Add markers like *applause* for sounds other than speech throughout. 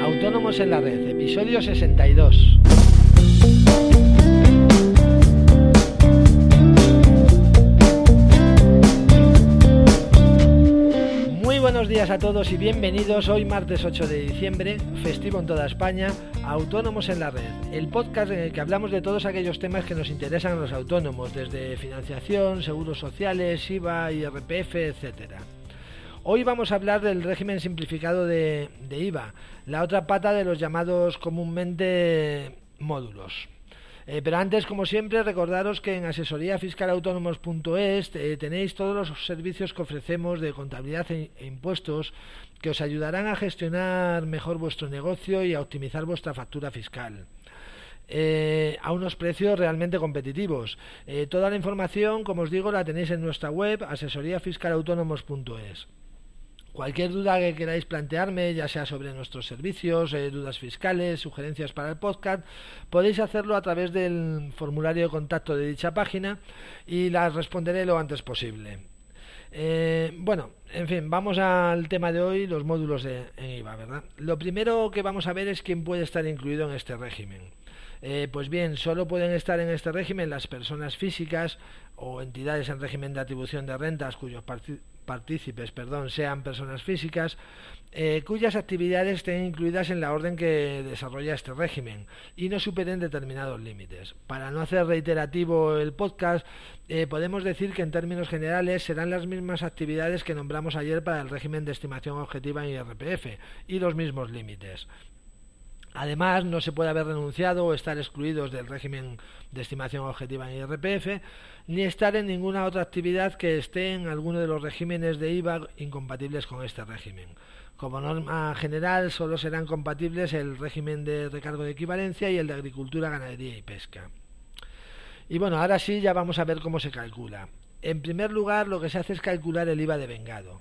Autónomos en la Red, episodio 62. Muy buenos días a todos y bienvenidos hoy martes 8 de diciembre, festivo en toda España, Autónomos en la Red, el podcast en el que hablamos de todos aquellos temas que nos interesan a los autónomos, desde financiación, seguros sociales, IVA, IRPF, etcétera. Hoy vamos a hablar del régimen simplificado de, IVA, la otra pata de los llamados comúnmente módulos. Eh, pero antes, como siempre, recordaros que en asesoríafiscalautónomos.es eh, tenéis todos los servicios que ofrecemos de contabilidad e, e, impuestos que os ayudarán a gestionar mejor vuestro negocio y a optimizar vuestra factura fiscal. Eh, a unos precios realmente competitivos. toda la información, como os digo, la tenéis en nuestra web asesoríafiscalautónomos.es. Cualquier duda que queráis plantearme, ya sea sobre nuestros servicios, eh, dudas fiscales, sugerencias para el podcast, podéis hacerlo a través del formulario de contacto de dicha página y las responderé lo antes posible. Eh, bueno, en fin, vamos al tema de hoy, los módulos de IVA, ¿verdad? Lo primero que vamos a ver es quién puede estar incluido en este régimen. Eh, pues bien, solo pueden estar en este régimen las personas físicas o entidades en régimen de atribución de rentas cuyos partícipes perdón, sean personas físicas, eh, cuyas actividades estén incluidas en la orden que desarrolla este régimen y no superen determinados límites. Para no hacer reiterativo el podcast, eh, podemos decir que en términos generales serán las mismas actividades que nombramos ayer para el régimen de estimación objetiva en IRPF y los mismos límites. Además, no se puede haber renunciado o estar excluidos del régimen de estimación objetiva en IRPF, ni estar en ninguna otra actividad que esté en alguno de los regímenes de IVA incompatibles con este régimen. Como norma general, solo serán compatibles el régimen de recargo de equivalencia y el de agricultura, ganadería y pesca. Y bueno, ahora sí ya vamos a ver cómo se calcula. En primer lugar, lo que se hace es calcular el IVA de vengado.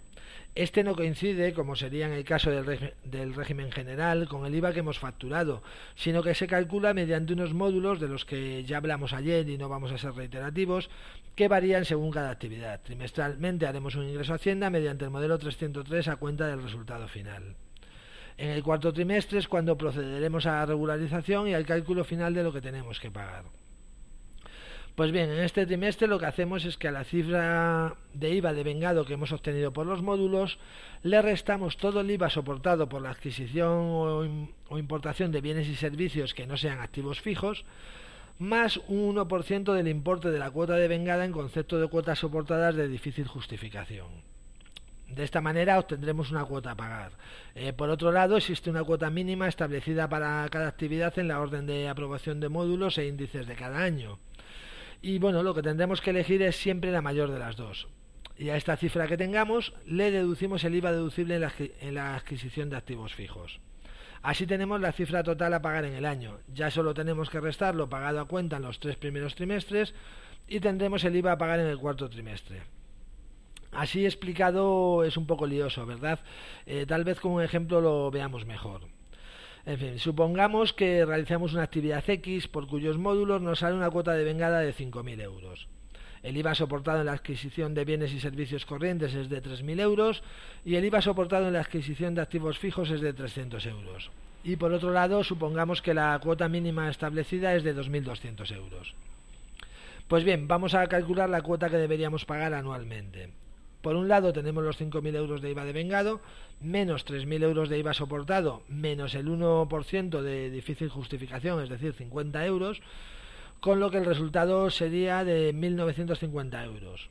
Este no coincide, como sería en el caso del, régimen general, con el IVA que hemos facturado, sino que se calcula mediante unos módulos de los que ya hablamos ayer y no vamos a ser reiterativos, que varían según cada actividad. Trimestralmente haremos un ingreso a Hacienda mediante el modelo 303 a cuenta del resultado final. En el cuarto trimestre es cuando procederemos a la regularización y al cálculo final de lo que tenemos que pagar. Pues bien, en este trimestre lo que hacemos es que a la cifra de IVA de vengado que hemos obtenido por los módulos le restamos todo el IVA soportado por la adquisición o, importación de bienes y servicios que no sean activos fijos, más un 1% del importe de la cuota de vengada en concepto de cuotas soportadas de difícil justificación. De esta manera obtendremos una cuota a pagar. Eh, por otro lado, existe una cuota mínima establecida para cada actividad en la orden de aprobación de módulos e índices de cada año. Y bueno, lo que tendremos que elegir es siempre la mayor de las dos. Y a esta cifra que tengamos le deducimos el IVA deducible en la, adquisición de activos fijos. Así tenemos la cifra total a pagar en el año. Ya solo tenemos que restar lo pagado a cuenta en los tres primeros trimestres y tendremos el IVA a pagar en el cuarto trimestre. Así explicado es un poco lioso, ¿verdad? Eh, tal vez con un ejemplo lo veamos mejor. En fin, supongamos que realizamos una actividad X por cuyos módulos nos sale una cuota de vengada de 5.000 euros. El IVA soportado en la adquisición de bienes y servicios corrientes es de 3.000 euros y el IVA soportado en la adquisición de activos fijos es de 300 euros. Y por otro lado, supongamos que la cuota mínima establecida es de 2.200 euros. Pues bien, vamos a calcular la cuota que deberíamos pagar anualmente. Por un lado tenemos los 5.000 euros de IVA de vengado, menos 3.000 euros de IVA soportado, menos el 1% de difícil justificación, es decir, 50 euros, con lo que el resultado sería de 1.950 euros.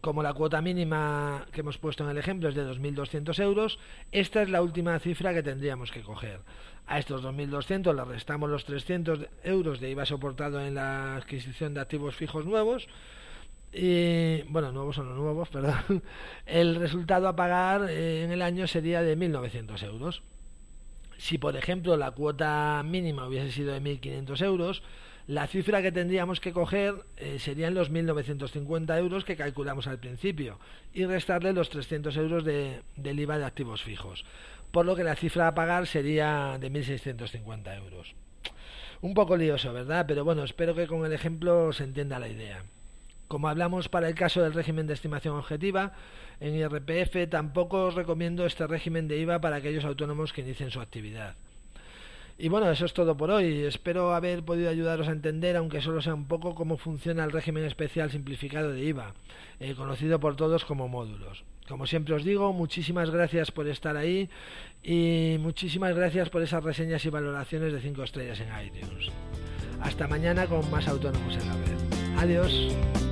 Como la cuota mínima que hemos puesto en el ejemplo es de 2.200 euros, esta es la última cifra que tendríamos que coger. A estos 2.200 le restamos los 300 euros de IVA soportado en la adquisición de activos fijos nuevos, y, bueno, nuevos son los nuevos, *laughs* perdón. El resultado a pagar eh, en el año sería de 1.900 euros. Si, por ejemplo, la cuota mínima hubiese sido de 1.500 euros, la cifra que tendríamos que coger eh, serían los 1.950 euros que calculamos al principio y restarle los 300 euros de, del IVA de activos fijos. Por lo que la cifra a pagar sería de 1.650 euros. Un poco lioso, ¿verdad? Pero bueno, espero que con el ejemplo se entienda la idea. Como hablamos para el caso del régimen de estimación objetiva, en IRPF tampoco os recomiendo este régimen de IVA para aquellos autónomos que inicien su actividad. Y bueno, eso es todo por hoy. Espero haber podido ayudaros a entender, aunque solo sea un poco, cómo funciona el régimen especial simplificado de IVA, eh, conocido por todos como módulos. Como siempre os digo, muchísimas gracias por estar ahí y muchísimas gracias por esas reseñas y valoraciones de 5 estrellas en iTunes. Hasta mañana con más autónomos en la red. Adiós.